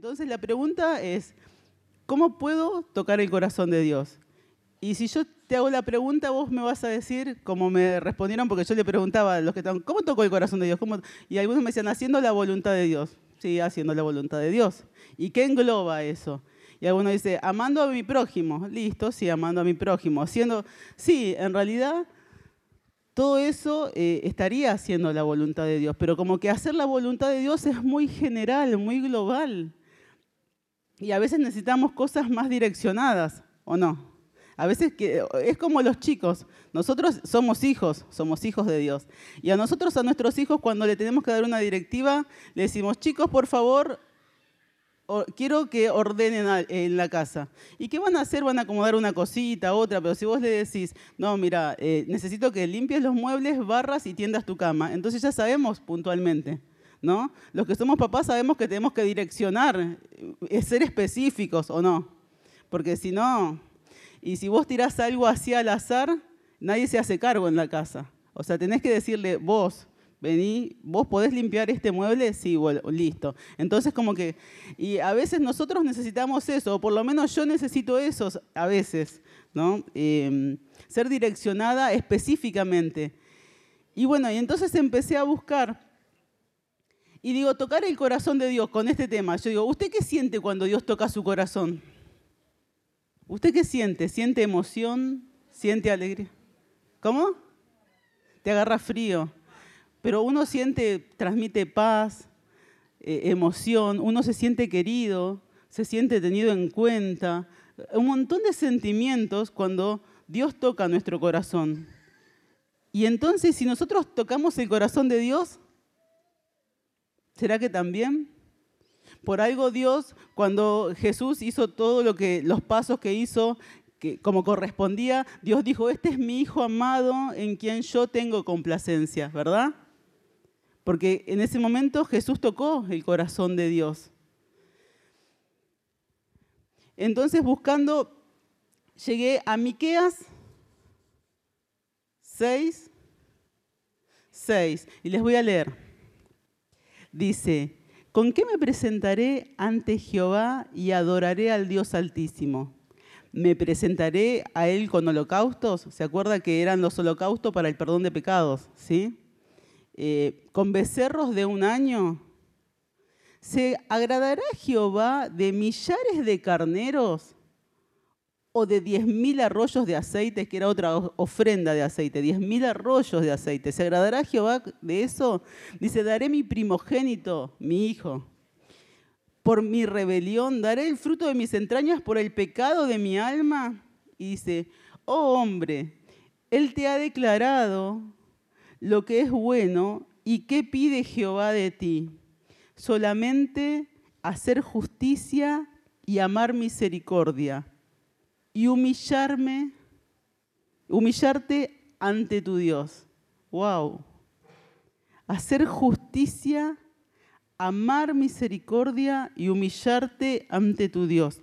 Entonces la pregunta es, ¿cómo puedo tocar el corazón de Dios? Y si yo te hago la pregunta, vos me vas a decir, como me respondieron, porque yo le preguntaba a los que estaban, ¿cómo tocó el corazón de Dios? Y algunos me decían, haciendo la voluntad de Dios. Sí, haciendo la voluntad de Dios. ¿Y qué engloba eso? Y alguno dice, amando a mi prójimo. Listo, sí, amando a mi prójimo. Haciendo, sí, en realidad todo eso eh, estaría haciendo la voluntad de Dios, pero como que hacer la voluntad de Dios es muy general, muy global. Y a veces necesitamos cosas más direccionadas, ¿o no? A veces que, es como los chicos. Nosotros somos hijos, somos hijos de Dios. Y a nosotros, a nuestros hijos, cuando le tenemos que dar una directiva, le decimos, chicos, por favor, quiero que ordenen en la casa. ¿Y qué van a hacer? Van a acomodar una cosita, otra, pero si vos le decís, no, mira, eh, necesito que limpies los muebles, barras y tiendas tu cama, entonces ya sabemos puntualmente. ¿No? Los que somos papás sabemos que tenemos que direccionar, eh, ser específicos o no, porque si no, y si vos tirás algo así al azar, nadie se hace cargo en la casa. O sea, tenés que decirle, vos, vení, vos podés limpiar este mueble, sí, bueno, listo. Entonces como que, y a veces nosotros necesitamos eso, o por lo menos yo necesito eso a veces, ¿no? Em, ser direccionada específicamente. Y bueno, y entonces empecé a buscar, y digo, tocar el corazón de Dios con este tema. Yo digo, ¿usted qué siente cuando Dios toca su corazón? ¿Usted qué siente? ¿Siente emoción? ¿Siente alegría? ¿Cómo? Te agarra frío. Pero uno siente, transmite paz, eh, emoción, uno se siente querido, se siente tenido en cuenta. Un montón de sentimientos cuando Dios toca nuestro corazón. Y entonces, si nosotros tocamos el corazón de Dios, ¿será que también? Por algo Dios, cuando Jesús hizo todo lo que, los pasos que hizo, que como correspondía, Dios dijo, este es mi Hijo amado en quien yo tengo complacencia, ¿verdad? Porque en ese momento Jesús tocó el corazón de Dios. Entonces buscando, llegué a Miqueas 6, 6, y les voy a leer. Dice, ¿Con qué me presentaré ante Jehová y adoraré al Dios Altísimo? ¿Me presentaré a Él con holocaustos? ¿Se acuerda que eran los holocaustos para el perdón de pecados? ¿Sí? Eh, ¿Con becerros de un año? ¿Se agradará Jehová de millares de carneros? O de 10.000 arroyos de aceite, que era otra ofrenda de aceite, 10.000 arroyos de aceite. ¿Se agradará Jehová de eso? Dice, daré mi primogénito, mi hijo, por mi rebelión, daré el fruto de mis entrañas por el pecado de mi alma. Y dice, oh hombre, Él te ha declarado lo que es bueno y qué pide Jehová de ti. Solamente hacer justicia y amar misericordia y humillarme, humillarte ante tu Dios. Wow. Hacer justicia, amar misericordia y humillarte ante tu Dios.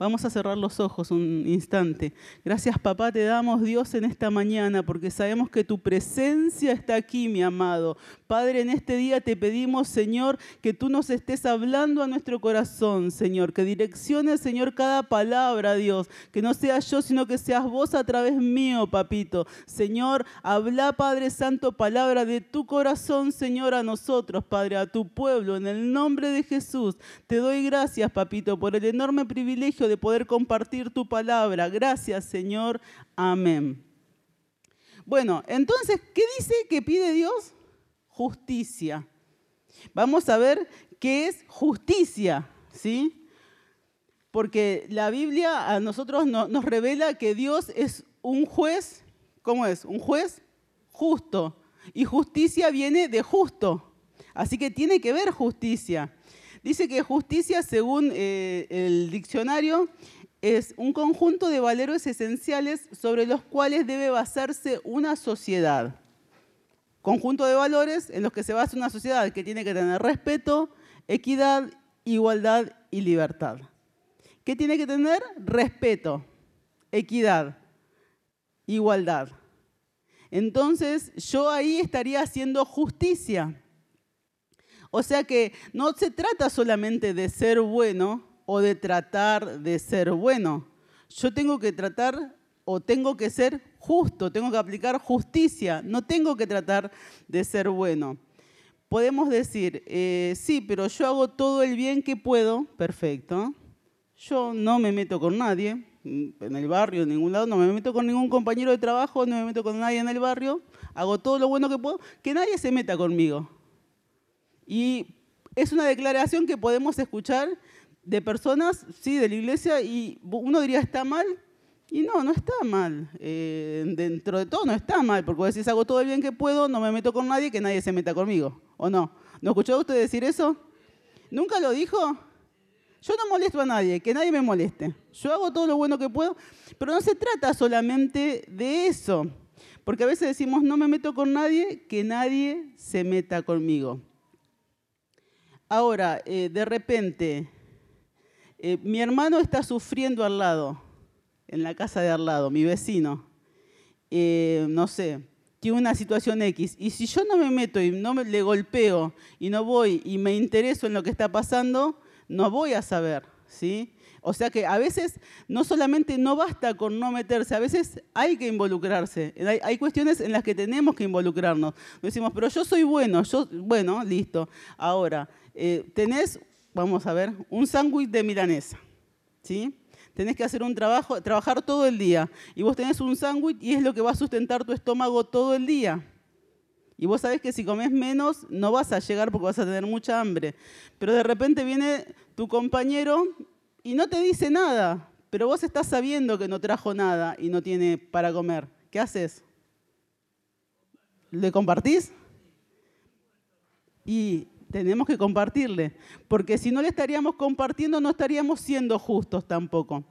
Vamos a cerrar los ojos un instante. Gracias papá te damos Dios en esta mañana porque sabemos que tu presencia está aquí, mi amado. Padre, en este día te pedimos, Señor, que tú nos estés hablando a nuestro corazón, Señor. Que direcciones, Señor, cada palabra, Dios. Que no sea yo, sino que seas vos a través mío, papito. Señor, habla, Padre Santo, palabra de tu corazón, Señor, a nosotros, Padre, a tu pueblo. En el nombre de Jesús, te doy gracias, papito, por el enorme privilegio de poder compartir tu palabra. Gracias, Señor. Amén. Bueno, entonces, ¿qué dice que pide Dios? Justicia. Vamos a ver qué es justicia, ¿sí? Porque la Biblia a nosotros nos revela que Dios es un juez, ¿cómo es? Un juez justo. Y justicia viene de justo. Así que tiene que ver justicia. Dice que justicia, según eh, el diccionario, es un conjunto de valores esenciales sobre los cuales debe basarse una sociedad. Conjunto de valores en los que se basa una sociedad que tiene que tener respeto, equidad, igualdad y libertad. ¿Qué tiene que tener? Respeto, equidad, igualdad. Entonces yo ahí estaría haciendo justicia. O sea que no se trata solamente de ser bueno o de tratar de ser bueno. Yo tengo que tratar o tengo que ser justo, tengo que aplicar justicia, no tengo que tratar de ser bueno. Podemos decir, eh, sí, pero yo hago todo el bien que puedo, perfecto. Yo no me meto con nadie, en el barrio, en ningún lado, no me meto con ningún compañero de trabajo, no me meto con nadie en el barrio, hago todo lo bueno que puedo, que nadie se meta conmigo. Y es una declaración que podemos escuchar de personas, sí, de la iglesia, y uno diría, ¿está mal? Y no, no está mal. Eh, dentro de todo no está mal, porque vos decís, hago todo el bien que puedo, no me meto con nadie, que nadie se meta conmigo. ¿O no? ¿No escuchó usted decir eso? ¿Nunca lo dijo? Yo no molesto a nadie, que nadie me moleste. Yo hago todo lo bueno que puedo, pero no se trata solamente de eso. Porque a veces decimos, no me meto con nadie, que nadie se meta conmigo. Ahora, eh, de repente, eh, mi hermano está sufriendo al lado, en la casa de al lado, mi vecino. Eh, no sé, tiene una situación X. Y si yo no me meto y no me, le golpeo y no voy y me intereso en lo que está pasando, no voy a saber, ¿sí? O sea que a veces no solamente no basta con no meterse, a veces hay que involucrarse. Hay, cuestiones en las que tenemos que involucrarnos. Decimos, pero yo soy bueno, yo, bueno, listo. Ahora, eh, tenés, vamos a ver, un sándwich de milanesa, ¿sí? Tenés que hacer un trabajo, trabajar todo el día. Y vos tenés un sándwich y es lo que va a sustentar tu estómago todo el día. Y vos sabés que si comes menos no vas a llegar porque vas a tener mucha hambre. Pero de repente viene tu compañero y no te dice nada, pero vos estás sabiendo que no trajo nada y no tiene para comer. ¿Qué haces? ¿Le compartís? Y tenemos que compartirle, porque si no le estaríamos compartiendo, no estaríamos siendo justos tampoco.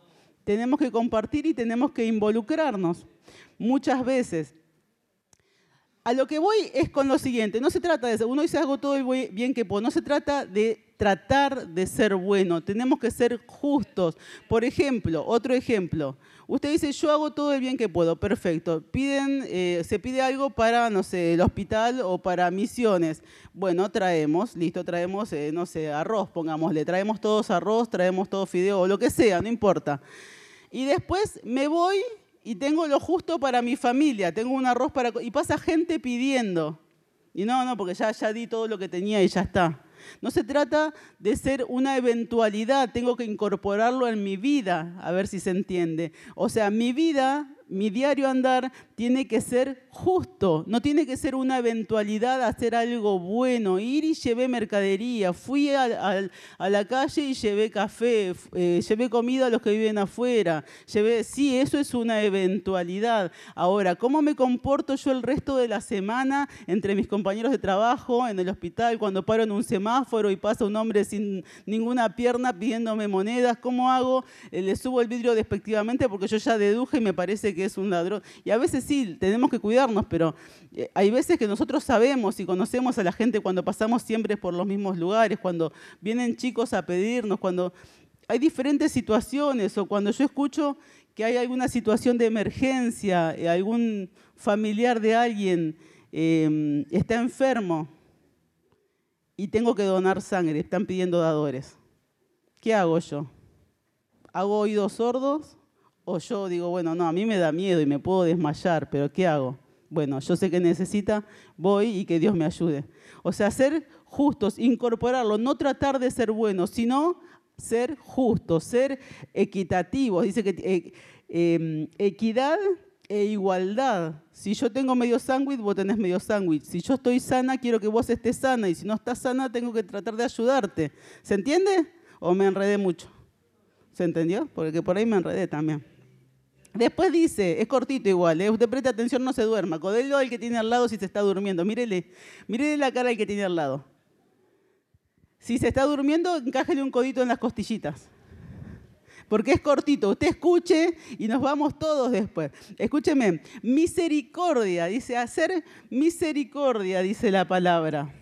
Tenemos que compartir y tenemos que involucrarnos. Muchas veces a lo que voy es con lo siguiente, no se trata de uno dice hago todo el bien que puedo, no se trata de tratar de ser bueno, tenemos que ser justos. Por ejemplo, otro ejemplo, usted dice yo hago todo el bien que puedo, perfecto, piden, eh, se pide algo para, no sé, el hospital o para misiones. Bueno, traemos, listo, traemos, eh, no sé, arroz, pongámosle, traemos todos arroz, traemos todo fideo o lo que sea, no importa. Y después me voy y tengo lo justo para mi familia, tengo un arroz para... Y pasa gente pidiendo. Y no, no, porque ya, ya di todo lo que tenía y ya está. No se trata de ser una eventualidad, tengo que incorporarlo en mi vida, a ver si se entiende. O sea, mi vida mi diario andar tiene que ser justo, no tiene que ser una eventualidad hacer algo bueno. Ir y llevé mercadería, fui a, la calle y llevé café, eh, llevé comida a los que viven afuera. Llevé, sí, eso es una eventualidad. Ahora, ¿cómo me comporto yo el resto de la semana entre mis compañeros de trabajo, en el hospital, cuando paro en un semáforo y pasa un hombre sin ninguna pierna pidiéndome monedas? ¿Cómo hago? Eh, le subo el vidrio despectivamente porque yo ya deduje y me parece que que es un ladrón. Y a veces sí, tenemos que cuidarnos, pero eh, hay veces que nosotros sabemos y conocemos a la gente cuando pasamos siempre por los mismos lugares, cuando vienen chicos a pedirnos, cuando hay diferentes situaciones o cuando yo escucho que hay alguna situación de emergencia, eh, algún familiar de alguien em, está enfermo y tengo que donar sangre, están pidiendo dadores. ¿Qué hago yo? ¿Hago oídos sordos o yo digo, bueno, no, a mí me da miedo y me puedo desmayar, pero ¿qué hago? Bueno, yo sé que necesita, voy y que Dios me ayude. O sea, ser justos, incorporarlo, no tratar de ser buenos, sino ser justos, ser equitativos. Dice que eh, em, equidad e igualdad. Si yo tengo medio sándwich, vos tenés medio sándwich. Si yo estoy sana, quiero que vos estés sana. Y si no estás sana, tengo que tratar de ayudarte. ¿Se entiende? ¿O me enredé mucho? ¿Se entendió? Porque por ahí me enredé también. Después dice, es cortito igual, ¿eh? usted preste atención, no se duerma. Codelo al que tiene al lado si se está durmiendo. Mírele, mírele la cara al que tiene al lado. Si se está durmiendo, encájele un codito en las costillitas. Porque es cortito. Usted escuche y nos vamos todos después. Escúcheme, misericordia, dice hacer misericordia, dice la palabra.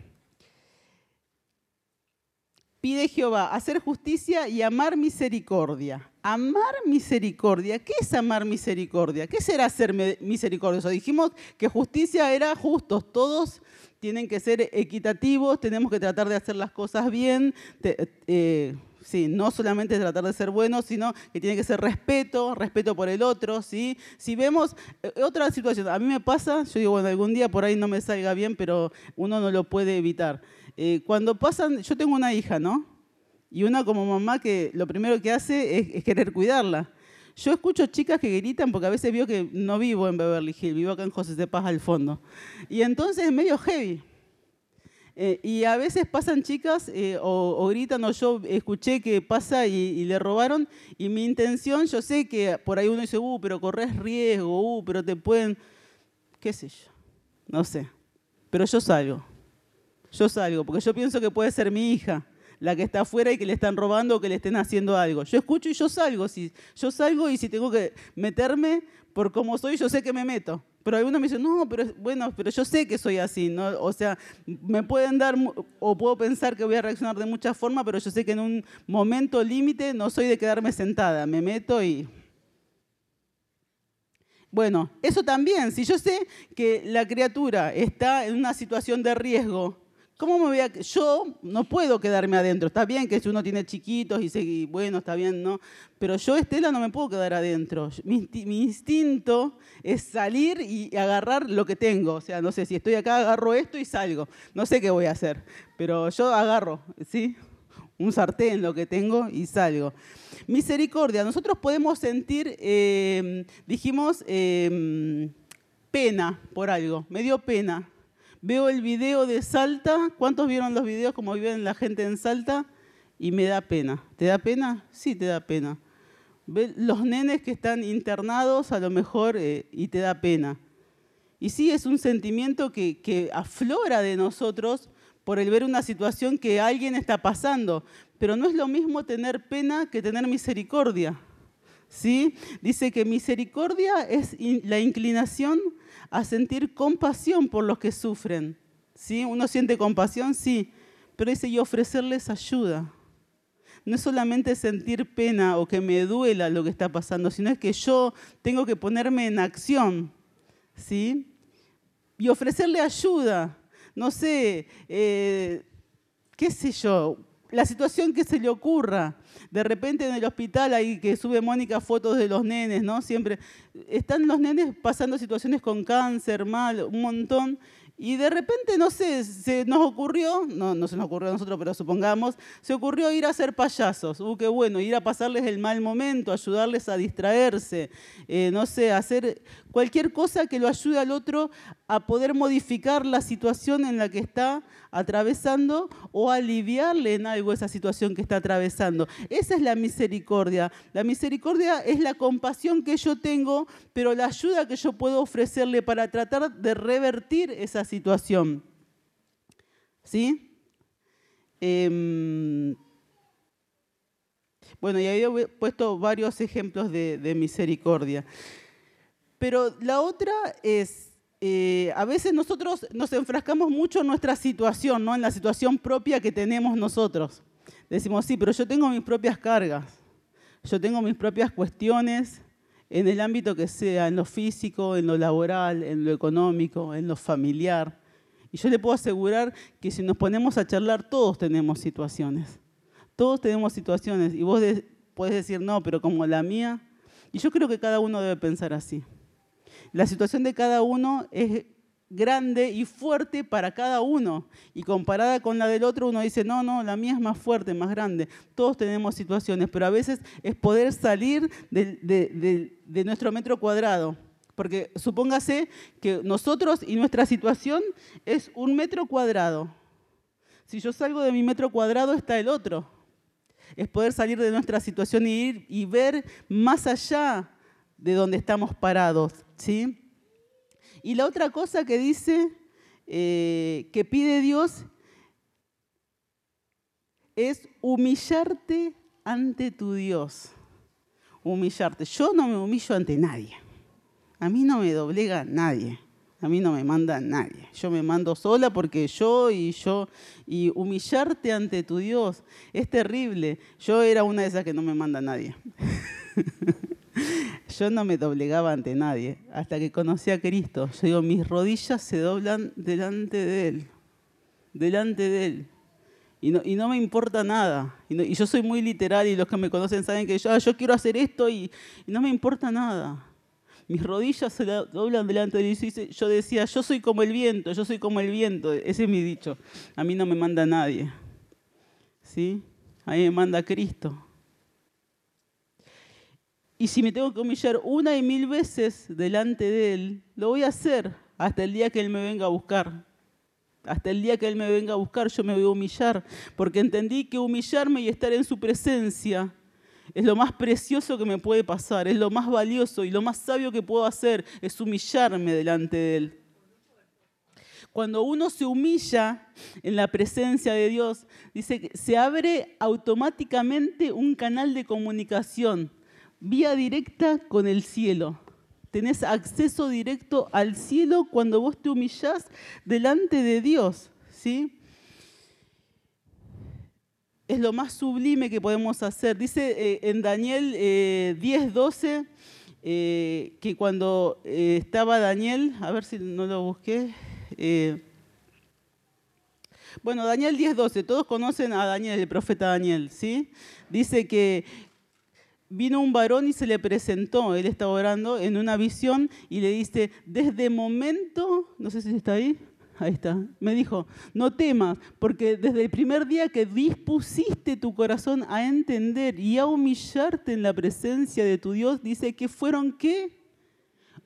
Pide Jehová hacer justicia y amar misericordia amar misericordia. ¿Qué es amar misericordia? ¿Qué será ser misericordioso? Dijimos que justicia era justos, todos tienen que ser equitativos, tenemos que tratar de hacer las cosas bien. Eh, sí, no solamente tratar de ser buenos, sino que tiene que ser respeto, respeto por el otro, ¿sí? Si vemos eh, otra situación, a mí me pasa, yo digo, bueno, algún día por ahí no me salga bien, pero uno no lo puede evitar. Eh, cuando pasan, yo tengo una hija, ¿no? Y una como mamá que lo primero que hace es, querer cuidarla. Yo escucho chicas que gritan porque a veces veo que no vivo en Beverly Hills, vivo acá en José de Paz al fondo. Y entonces es medio heavy. Eh, y a veces pasan chicas eh, o, gritan o yo escuché que pasa y, le robaron y mi intención, yo sé que por ahí uno dice, uh, pero corres riesgo, uh, pero te pueden, qué sé yo, no sé. Pero yo salgo, yo salgo, porque yo pienso que puede ser mi hija la que está afuera y que le están robando o que le estén haciendo algo. Yo escucho y yo salgo, si, yo salgo y si tengo que meterme por cómo soy, yo sé que me meto. Pero algunos me dicen, no, pero bueno, pero yo sé que soy así. O sea, me pueden dar, o puedo pensar que voy a reaccionar de muchas formas, pero yo sé que en un momento límite no soy de quedarme sentada, me meto y... Bueno, eso también, si yo sé que la criatura está en una situación de riesgo, ¿Cómo me voy a.? Yo no puedo quedarme adentro. Está bien que si uno tiene chiquitos y, se, bueno, está bien, ¿no? Pero yo, Estela, no me puedo quedar adentro. Mi, instinto es salir y agarrar lo que tengo. O sea, no sé, si estoy acá, agarro esto y salgo. No sé qué voy a hacer, pero yo agarro, ¿sí? Un sartén, lo que tengo y salgo. Misericordia. Nosotros podemos sentir, eh, dijimos, eh, pena por algo. Me dio pena Veo el video de Salta. ¿Cuántos vieron los videos como viven la gente en Salta? Y me da pena. ¿Te da pena? Sí, te da pena. Los nenes que están internados a lo mejor eh, y te da pena. Y sí, es un sentimiento que, que aflora de nosotros por el ver una situación que alguien está pasando. Pero no es lo mismo tener pena que tener misericordia. ¿Sí? Dice que misericordia es la inclinación a sentir compasión por los que sufren. ¿Sí? Uno siente compasión, sí, pero dice, y ofrecerles ayuda. No es solamente sentir pena o que me duela lo que está pasando, sino es que yo tengo que ponerme en acción, ¿sí? Y ofrecerle ayuda. No sé, eh, qué sé yo, la situación que se le ocurra. De repente en el hospital ahí que sube Mónica fotos de los nenes, ¿no? Siempre están los nenes pasando situaciones con cáncer, mal, un montón. Y de repente, no sé, se nos ocurrió, no, se nos ocurrió a nosotros, pero supongamos, se ocurrió ir a ser payasos. Uh, qué bueno, ir a pasarles el mal momento, ayudarles a distraerse, eh, no sé, hacer cualquier cosa que lo ayude al otro a poder modificar la situación en la que está atravesando o aliviarle en algo esa situación que está atravesando. Esa es la misericordia. La misericordia es la compasión que yo tengo, pero la ayuda que yo puedo ofrecerle para tratar de revertir esa situación. ¿Sí? Em, bueno, y había puesto varios ejemplos de, misericordia. Pero la otra es eh, a veces nosotros nos enfrascamos mucho en nuestra situación, ¿no? en la situación propia que tenemos nosotros. Decimos, sí, pero yo tengo mis propias cargas, yo tengo mis propias cuestiones en el ámbito que sea, en lo físico, en lo laboral, en lo económico, en lo familiar. Y yo le puedo asegurar que si nos ponemos a charlar, todos tenemos situaciones. Todos tenemos situaciones. Y vos puedes decir, no, pero como la mía. Y yo creo que cada uno debe pensar así. La situación de cada uno es grande y fuerte para cada uno. Y comparada con la del otro, uno dice, no, no, la mía es más fuerte, más grande. Todos tenemos situaciones, pero a veces es poder salir de, nuestro metro cuadrado. Porque supóngase que nosotros y nuestra situación es un metro cuadrado. Si yo salgo de mi metro cuadrado, está el otro. Es poder salir de nuestra situación y ir y ver más allá de donde estamos parados, ¿sí? Y la otra cosa que dice, eh, que pide Dios, es humillarte ante tu Dios. Humillarte. Yo no me humillo ante nadie. A mí no me doblega nadie. A mí no me manda nadie. Yo me mando sola porque yo y yo. Y humillarte ante tu Dios es terrible. Yo era una de esas que no me manda nadie. Yo no me doblegaba ante nadie hasta que conocí a Cristo. Yo digo, mis rodillas se doblan delante de Él, delante de Él. Y no, me importa nada. Y, yo soy muy literal y los que me conocen saben que yo, ah, yo quiero hacer esto y, y, no me importa nada. Mis rodillas se doblan delante de Él. Yo decía, yo soy como el viento, yo soy como el viento. Ese es mi dicho. A mí no me manda nadie. ¿Sí? A mí me manda Cristo. Y si me tengo que humillar una y mil veces delante de Él, lo voy a hacer hasta el día que Él me venga a buscar. Hasta el día que Él me venga a buscar, yo me voy a humillar, porque entendí que humillarme y estar en su presencia es lo más precioso que me puede pasar, es lo más valioso y lo más sabio que puedo hacer, es humillarme delante de Él. Cuando uno se humilla en la presencia de Dios, dice que se abre automáticamente un canal de comunicación vía directa con el cielo. Tenés acceso directo al cielo cuando vos te humillás delante de Dios, ¿sí? Es lo más sublime que podemos hacer. Dice eh, en Daniel 10, eh, 12 eh, que cuando estaba Daniel, a ver si no lo busqué. bueno, Daniel 10, 12, todos conocen a Daniel, el profeta Daniel, ¿sí? Dice que vino un varón y se le presentó, él estaba orando en una visión y le dice, desde momento, no sé si está ahí, ahí está, me dijo, no temas, porque desde el primer día que dispusiste tu corazón a entender y a humillarte en la presencia de tu Dios, dice que fueron qué?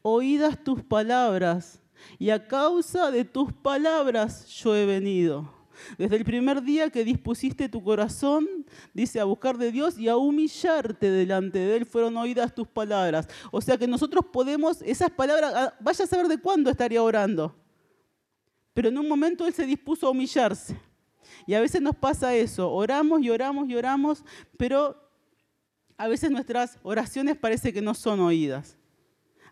Oídas tus palabras, y a causa de tus palabras yo he venido. Desde el primer día que dispusiste tu corazón, dice, a buscar de Dios y a humillarte delante de Él, fueron oídas tus palabras. O sea que nosotros podemos, esas palabras, ah, vaya a saber de cuándo estaría orando. Pero en un momento Él se dispuso a humillarse. Y a veces nos pasa eso, oramos y oramos y oramos, pero a veces nuestras oraciones parece que no son oídas.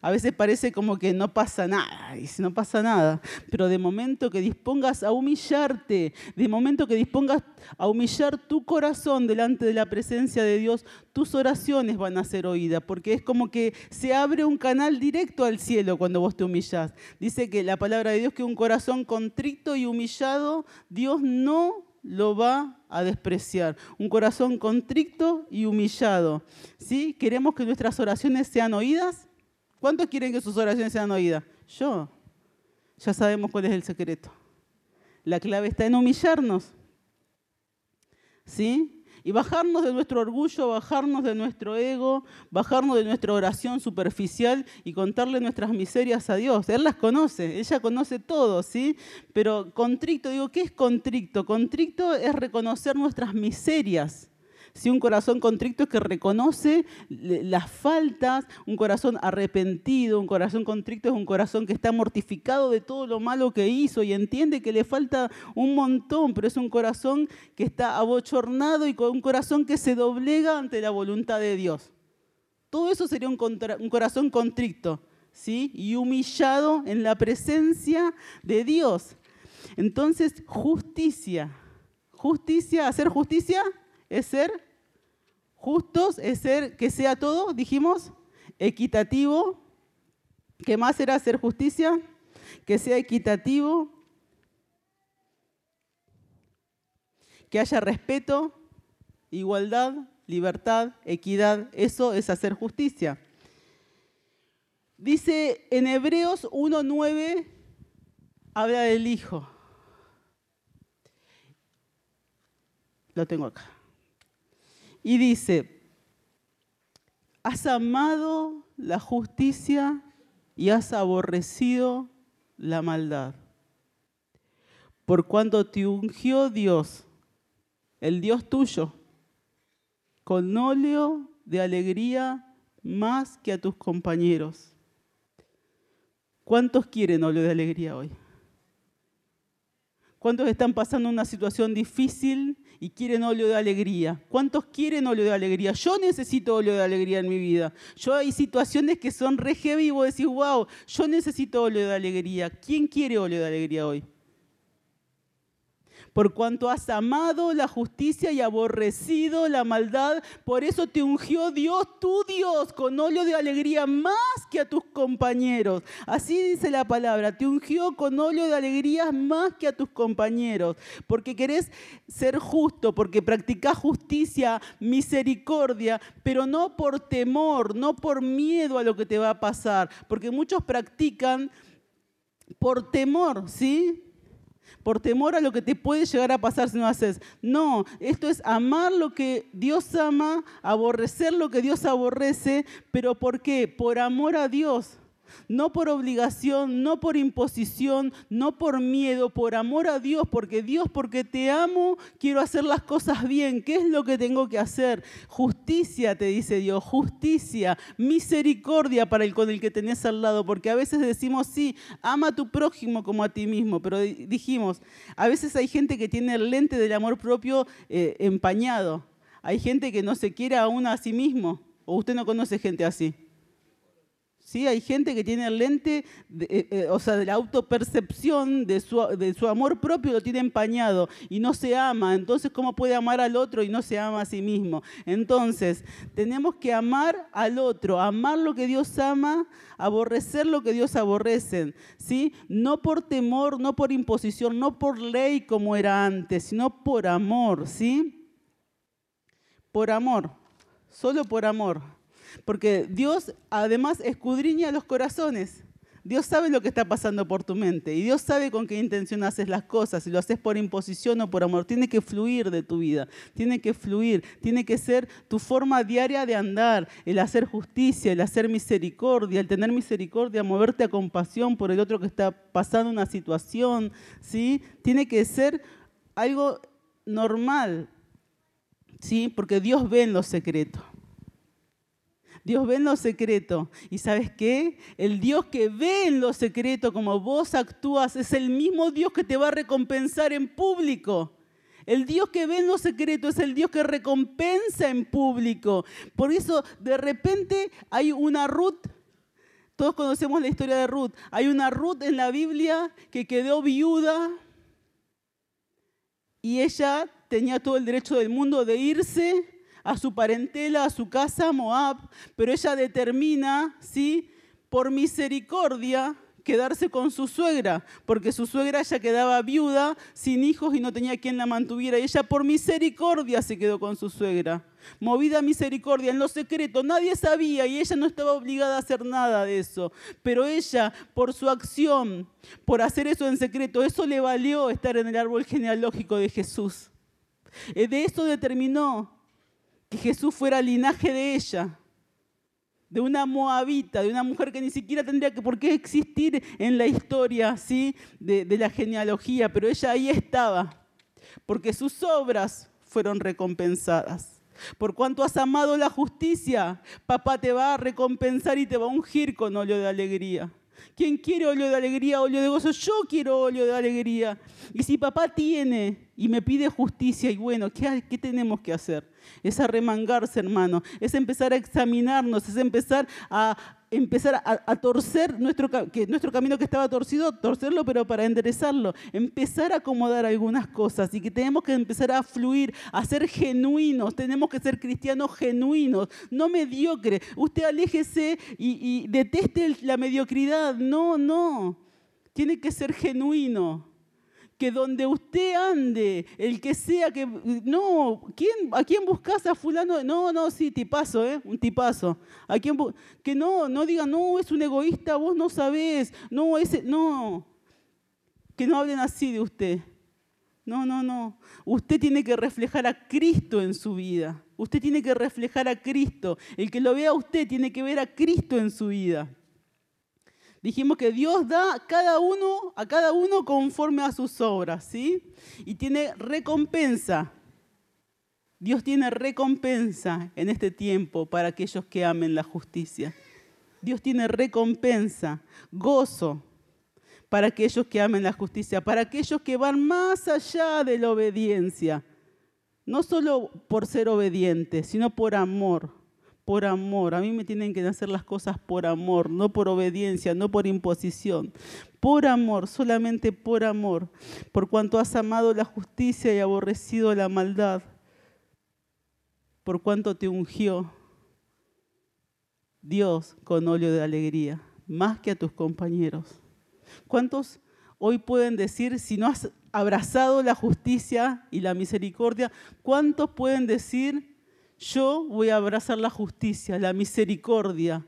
A veces parece como que no pasa nada, y si no pasa nada, pero de momento que dispongas a humillarte, de momento que dispongas a humillar tu corazón delante de la presencia de Dios, tus oraciones van a ser oídas, porque es como que se abre un canal directo al cielo cuando vos te humillas. Dice que la palabra de Dios que un corazón contrito y humillado, Dios no lo va a despreciar. Un corazón contrito y humillado. ¿Sí? ¿Queremos que nuestras oraciones sean oídas? ¿Cuántos quieren que sus oraciones sean oídas? Yo. Ya sabemos cuál es el secreto. La clave está en humillarnos. ¿Sí? Y bajarnos de nuestro orgullo, bajarnos de nuestro ego, bajarnos de nuestra oración superficial y contarle nuestras miserias a Dios. Él las conoce, ella conoce todo, ¿sí? Pero contrito, digo, ¿qué es contrito? Contrito es reconocer nuestras miserias si un corazón contrito es que reconoce las faltas, un corazón arrepentido, un corazón contrito es un corazón que está mortificado de todo lo malo que hizo y entiende que le falta un montón, pero es un corazón que está abochornado y con un corazón que se doblega ante la voluntad de Dios. Todo eso sería un, un corazón contrito, ¿sí? Y humillado en la presencia de Dios. Entonces, justicia. Justicia, hacer justicia es ser justos, es ser que sea todo, dijimos, equitativo. ¿Qué más era hacer justicia? Que sea equitativo, que haya respeto, igualdad, libertad, equidad. Eso es hacer justicia. Dice en Hebreos 1.9, habla del Hijo. Lo tengo acá. Y dice, has amado la justicia y has aborrecido la maldad. Por cuanto te ungió Dios, el Dios tuyo, con óleo de alegría más que a tus compañeros. ¿Cuántos quieren óleo de alegría hoy? ¿Cuántos están pasando una situación difícil y quieren óleo de alegría. ¿Cuántos quieren óleo de alegría? Yo necesito óleo de alegría en mi vida. Yo hay situaciones que son re heavy y vos decís, wow, yo necesito óleo de alegría. ¿Quién quiere óleo de alegría hoy? Por cuanto has amado la justicia y aborrecido la maldad, por eso te ungió Dios, tu Dios, con óleo de alegría más que a tus compañeros. Así dice la palabra, te ungió con óleo de alegría más que a tus compañeros, porque querés ser justo, porque practicás justicia, misericordia, pero no por temor, no por miedo a lo que te va a pasar, porque muchos practican por temor, ¿sí? Por temor a lo que te puede llegar a pasar si no haces. No, esto es amar lo que Dios ama, aborrecer lo que Dios aborrece, pero ¿por qué? Por amor a Dios no por obligación, no por imposición, no por miedo, por amor a Dios, porque Dios, porque te amo, quiero hacer las cosas bien. ¿Qué es lo que tengo que hacer? Justicia, te dice Dios, justicia, misericordia para el con el que tenés al lado, porque a veces decimos, sí, ama a tu prójimo como a ti mismo, pero dijimos, a veces hay gente que tiene el lente del amor propio eh, empañado. Hay gente que no se quiere aún a sí mismo, o usted no conoce gente así. ¿Sí? Hay gente que tiene el lente, eh, eh, o sea, de la autopercepción de su, de su, amor propio lo tiene empañado y no se ama. Entonces, ¿cómo puede amar al otro y no se ama a sí mismo? Entonces, tenemos que amar al otro, amar lo que Dios ama, aborrecer lo que Dios aborrece. ¿sí? No por temor, no por imposición, no por ley como era antes, sino por amor. ¿sí? Por amor, solo por amor. Porque Dios además escudriña los corazones. Dios sabe lo que está pasando por tu mente y Dios sabe con qué intención haces las cosas, si lo haces por imposición o por amor. Tiene que fluir de tu vida, tiene que fluir, tiene que ser tu forma diaria de andar, el hacer justicia, el hacer misericordia, el tener misericordia, moverte a compasión por el otro que está pasando una situación, ¿sí? Tiene que ser algo normal, ¿sí? Porque Dios ve en lo secreto. Dios ve en lo secreto. ¿Y sabes qué? El Dios que ve en lo secreto como vos actúas es el mismo Dios que te va a recompensar en público. El Dios que ve en lo secreto es el Dios que recompensa en público. Por eso de repente hay una Ruth. Todos conocemos la historia de Ruth. Hay una Ruth en la Biblia que quedó viuda y ella tenía todo el derecho del mundo de irse a su parentela, a su casa, Moab, pero ella determina, ¿sí? Por misericordia, quedarse con su suegra, porque su suegra ya quedaba viuda, sin hijos y no tenía quien la mantuviera. Y ella por misericordia se quedó con su suegra. Movida a misericordia, en lo secreto, nadie sabía y ella no estaba obligada a hacer nada de eso. Pero ella, por su acción, por hacer eso en secreto, eso le valió estar en el árbol genealógico de Jesús. Eh, de eso determinó que Jesús fuera linaje de ella, de una moabita, de una mujer que ni siquiera tendría que por qué existir en la historia ¿sí? de, de la genealogía, pero ella ahí estaba, porque sus obras fueron recompensadas. Por cuanto has amado la justicia, papá te va a recompensar y te va a ungir con óleo de alegría. ¿Quién quiere óleo de alegría, óleo de gozo? Yo quiero óleo de alegría. Y si papá tiene y me pide justicia, y bueno, ¿qué, qué tenemos que hacer? es arremangarse, hermano, es empezar a examinarnos, es empezar a empezar a, torcer nuestro, que nuestro camino que estaba torcido, torcerlo, pero para enderezarlo, empezar a acomodar algunas cosas y que tenemos que empezar a fluir, a ser genuinos, tenemos que ser cristianos genuinos, no mediocres. Usted aléjese y, y deteste la mediocridad, no, no, tiene que ser genuino que donde usted ande, el que sea que... No, ¿quién, ¿a quién buscas a fulano? No, no, sí, tipazo, ¿eh? Un tipazo. ¿A quién que no, no diga, no, es un egoísta, vos no sabés. No, ese, no. Que no hablen así de usted. No, no, no. Usted tiene que reflejar a Cristo en su vida. Usted tiene que reflejar a Cristo. El que lo vea a usted tiene que ver a Cristo en su vida. Dijimos que Dios da cada uno, a cada uno conforme a sus obras, ¿sí? Y tiene recompensa. Dios tiene recompensa en este tiempo para aquellos que amen la justicia. Dios tiene recompensa, gozo para aquellos que amen la justicia, para aquellos que van más allá de la obediencia. No solo por ser obedientes, sino por amor por amor. A mí me tienen que hacer las cosas por amor, no por obediencia, no por imposición. Por amor, solamente por amor. Por cuanto has amado la justicia y aborrecido la maldad. Por cuanto te ungió Dios con óleo de alegría, más que a tus compañeros. ¿Cuántos hoy pueden decir, si no has abrazado la justicia y la misericordia, cuántos pueden decir, yo voy a abrazar la justicia, la misericordia.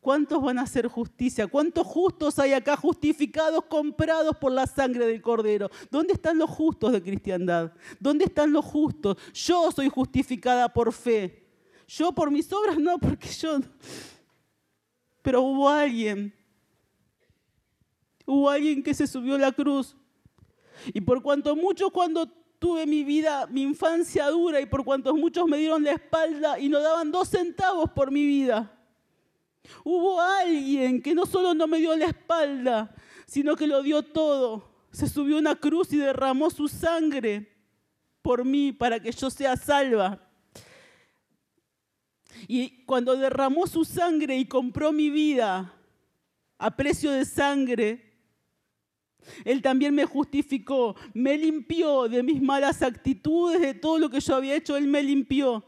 ¿Cuántos van a hacer justicia? ¿Cuántos justos hay acá justificados, comprados por la sangre del Cordero? ¿Dónde están los justos de cristiandad? ¿Dónde están los justos? Yo soy justificada por fe. Yo por mis obras no, porque yo... Pero hubo alguien. Hubo alguien que se subió a la cruz. Y por cuanto muchos cuando tuve mi vida, mi infancia dura y por cuantos muchos me dieron la espalda y no daban dos centavos por mi vida. Hubo alguien que no solo no me dio la espalda, sino que lo dio todo. Se subió a una cruz y derramó su sangre por mí para que yo sea salva. Y cuando derramó su sangre y compró mi vida a precio de sangre, él también me justificó, me limpió de mis malas actitudes, de todo lo que yo había hecho, Él me limpió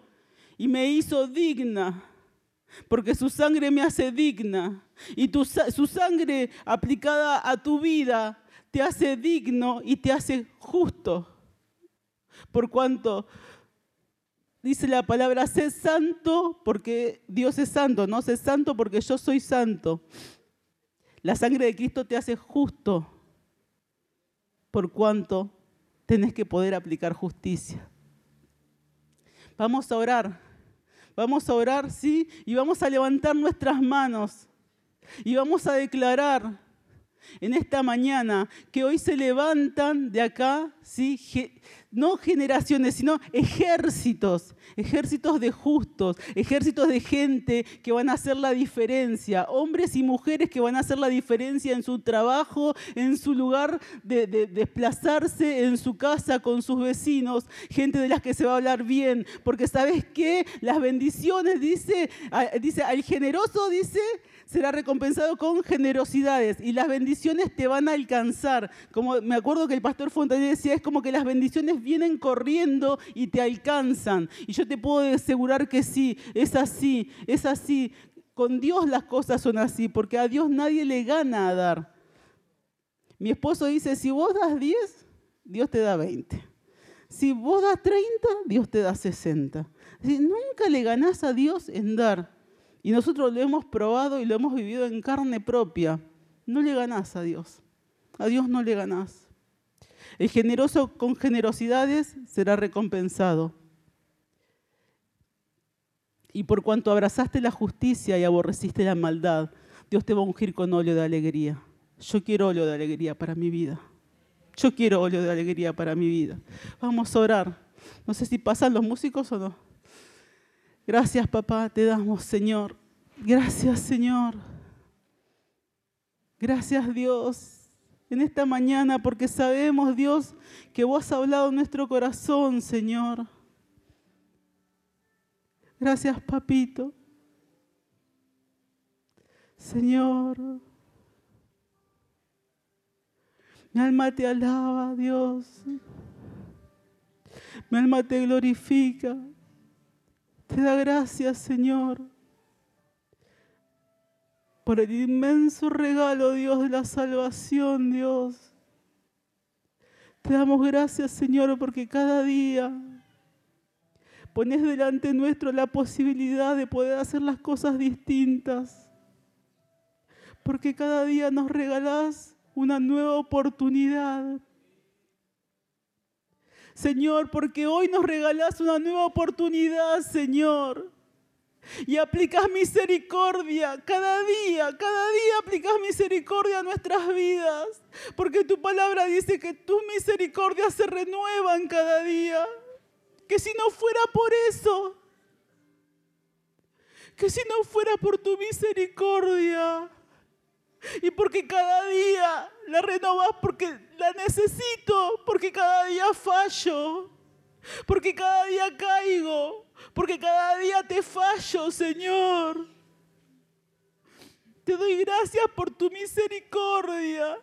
y me hizo digna, porque su sangre me hace digna y su sangre aplicada a tu vida te hace digno y te hace justo. Por cuanto dice la palabra, sé santo porque Dios es santo, no sé santo porque yo soy santo. La sangre de Cristo te hace justo por cuanto tenés que poder aplicar justicia. Vamos a orar, vamos a orar, sí, y vamos a levantar nuestras manos y vamos a declarar en esta mañana que hoy se levantan de acá, sí, no generaciones, sino ejércitos, ejércitos de justos, ejércitos de gente que van a hacer la diferencia, hombres y mujeres que van a hacer la diferencia en su trabajo, en su lugar de, desplazarse, en su casa con sus vecinos, gente de las que se va a hablar bien, porque sabes que las bendiciones, dice, dice, al generoso dice, será recompensado con generosidades y las bendiciones te van a alcanzar. Como me acuerdo que el pastor Fontaine decía, es como que las bendiciones vienen corriendo y te alcanzan. Y yo te puedo asegurar que sí, es así, es así. Con Dios las cosas son así, porque a Dios nadie le gana a dar. Mi esposo dice, si vos das 10, Dios te da 20. Si vos das 30, Dios te da 60. nunca le ganás a Dios en dar. Y nosotros lo hemos probado y lo hemos vivido en carne propia. No le ganás a Dios. A Dios no le ganás. El generoso con generosidades será recompensado. Y por cuanto abrazaste la justicia y aborreciste la maldad, Dios te va a ungir con óleo de alegría. Yo quiero óleo de alegría para mi vida. Yo quiero óleo de alegría para mi vida. Vamos a orar. No sé si pasan los músicos o no. Gracias, papá, te damos, Señor. Gracias, Señor. Gracias, Dios, en esta mañana, porque sabemos, Dios, que vos has hablado en nuestro corazón, Señor. Gracias, papito. Señor, mi alma te alaba, Dios. Mi alma te glorifica. Te da gracias, Señor, por el inmenso regalo, Dios, de la salvación, Dios. Te damos gracias, Señor, porque cada día pones delante nuestro la posibilidad de poder hacer las cosas distintas. Porque cada día nos regalás una nueva oportunidad Señor, porque hoy nos regalas una nueva oportunidad, Señor. Y aplicas misericordia cada día, cada día aplicas misericordia a nuestras vidas. Porque tu palabra dice que tus misericordias se renuevan cada día. Que si no fuera por eso, que si no fuera por tu misericordia, y porque cada día la renovas porque la necesito, porque cada día fallo. Porque cada día caigo, porque cada día te fallo, Señor. Te doy gracias por tu misericordia,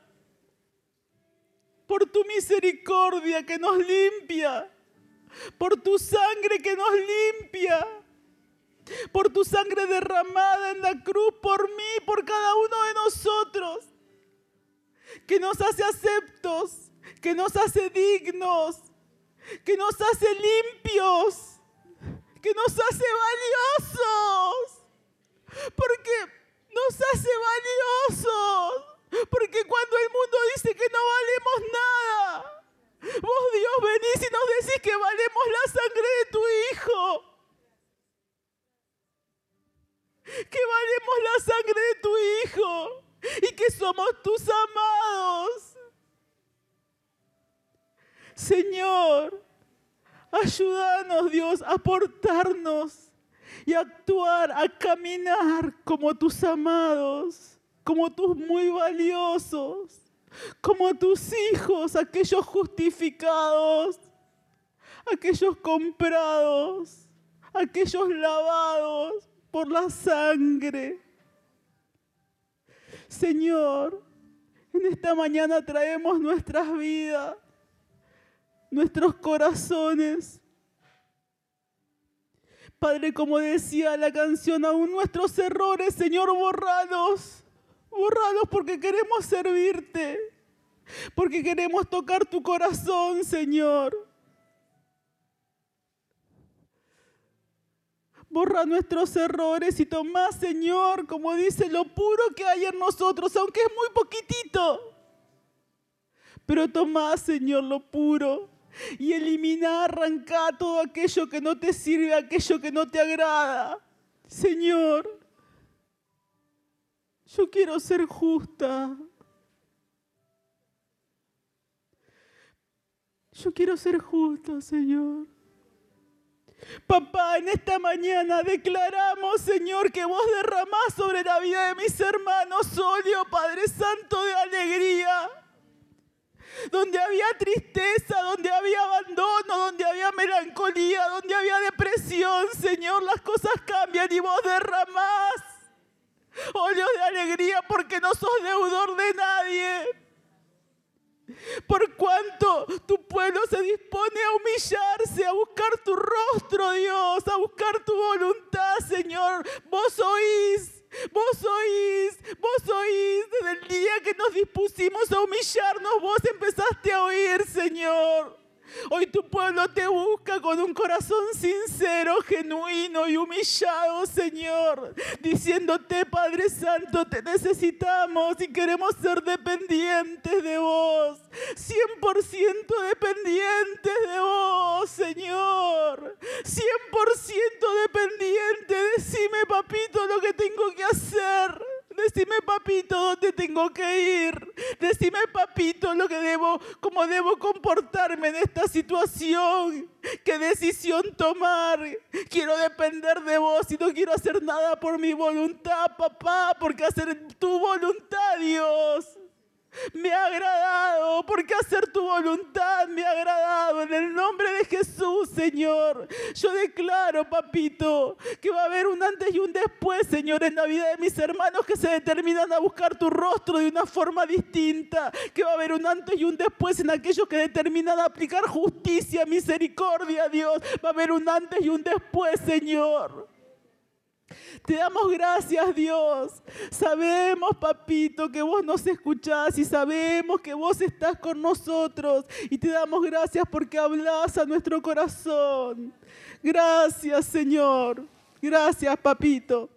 por tu misericordia que nos limpia, por tu sangre que nos limpia, por tu sangre derramada en la cruz por mí, por cada uno de nosotros, que nos hace aceptos, que nos hace dignos, que nos hace limpios, que nos hace valiosos, porque nos hace valiosos. Porque cuando el mundo dice que no valemos nada, vos Dios venís y nos decís que valemos la sangre de tu Hijo. Que valemos la sangre de tu Hijo y que somos tus amados. Señor, ayúdanos Dios a portarnos y actuar, a caminar como tus amados, como tus muy valiosos, como tus hijos, aquellos justificados, aquellos comprados, aquellos lavados por la sangre. Señor, en esta mañana traemos nuestras vidas, nuestros corazones Padre, como decía la canción, aún nuestros errores, Señor, borrados. Borrados porque queremos servirte. Porque queremos tocar tu corazón, Señor. Borra nuestros errores y toma, Señor, como dice, lo puro que hay en nosotros, aunque es muy poquitito. Pero toma, Señor, lo puro y elimina, arranca todo aquello que no te sirve, aquello que no te agrada. Señor, yo quiero ser justa. Yo quiero ser justa, Señor. Papá, en esta mañana declaramos, Señor, que vos derramás sobre la vida de mis hermanos óleo, Padre Santo, de alegría donde había tristeza, donde había abandono, donde había melancolía, donde había depresión, Señor, las cosas cambian y vos derramás óleo de alegría porque no sos deudor de nadie. Por cuanto tu pueblo se dispone a humillarse, a buscar tu rostro, Dios, a buscar tu voluntad, Señor, vos oís Vos oís, vos oís desde el día que nos dispusimos a humillarnos, vos empezaste a oír, Señor. Hoy tu pueblo te busca con un corazón sincero, genuino y humillado, Señor, diciéndote, Padre Santo, te necesitamos y queremos ser dependientes de vos, 100% dependientes de vos, Señor, 100% dependiente. Decime, papito, lo que tengo que hacer. Decime, papito, dónde tengo que ir. Decime, papito, lo que debo, cómo debo comportarme en esta situación. ¿Qué decisión tomar? Quiero depender de vos y no quiero hacer nada por mi voluntad, papá, porque hacer tu voluntad, Dios me ha agradado, porque hacer tu voluntad me ha agradado. En el nombre de Jesús, Señor, yo declaro, papito, que va a haber un antes y un después, Señor, en la vida de mis hermanos que se determinan a buscar tu rostro de una forma distinta. Que va a haber un antes y un después en aquellos que determinan a aplicar justicia, misericordia, Dios. Va a haber un antes y un después, Señor. Te damos gracias, Dios. Sabemos, papito, que vos nos escuchás y sabemos que vos estás con nosotros. Y te damos gracias porque hablas a nuestro corazón. Gracias, Señor. Gracias, papito.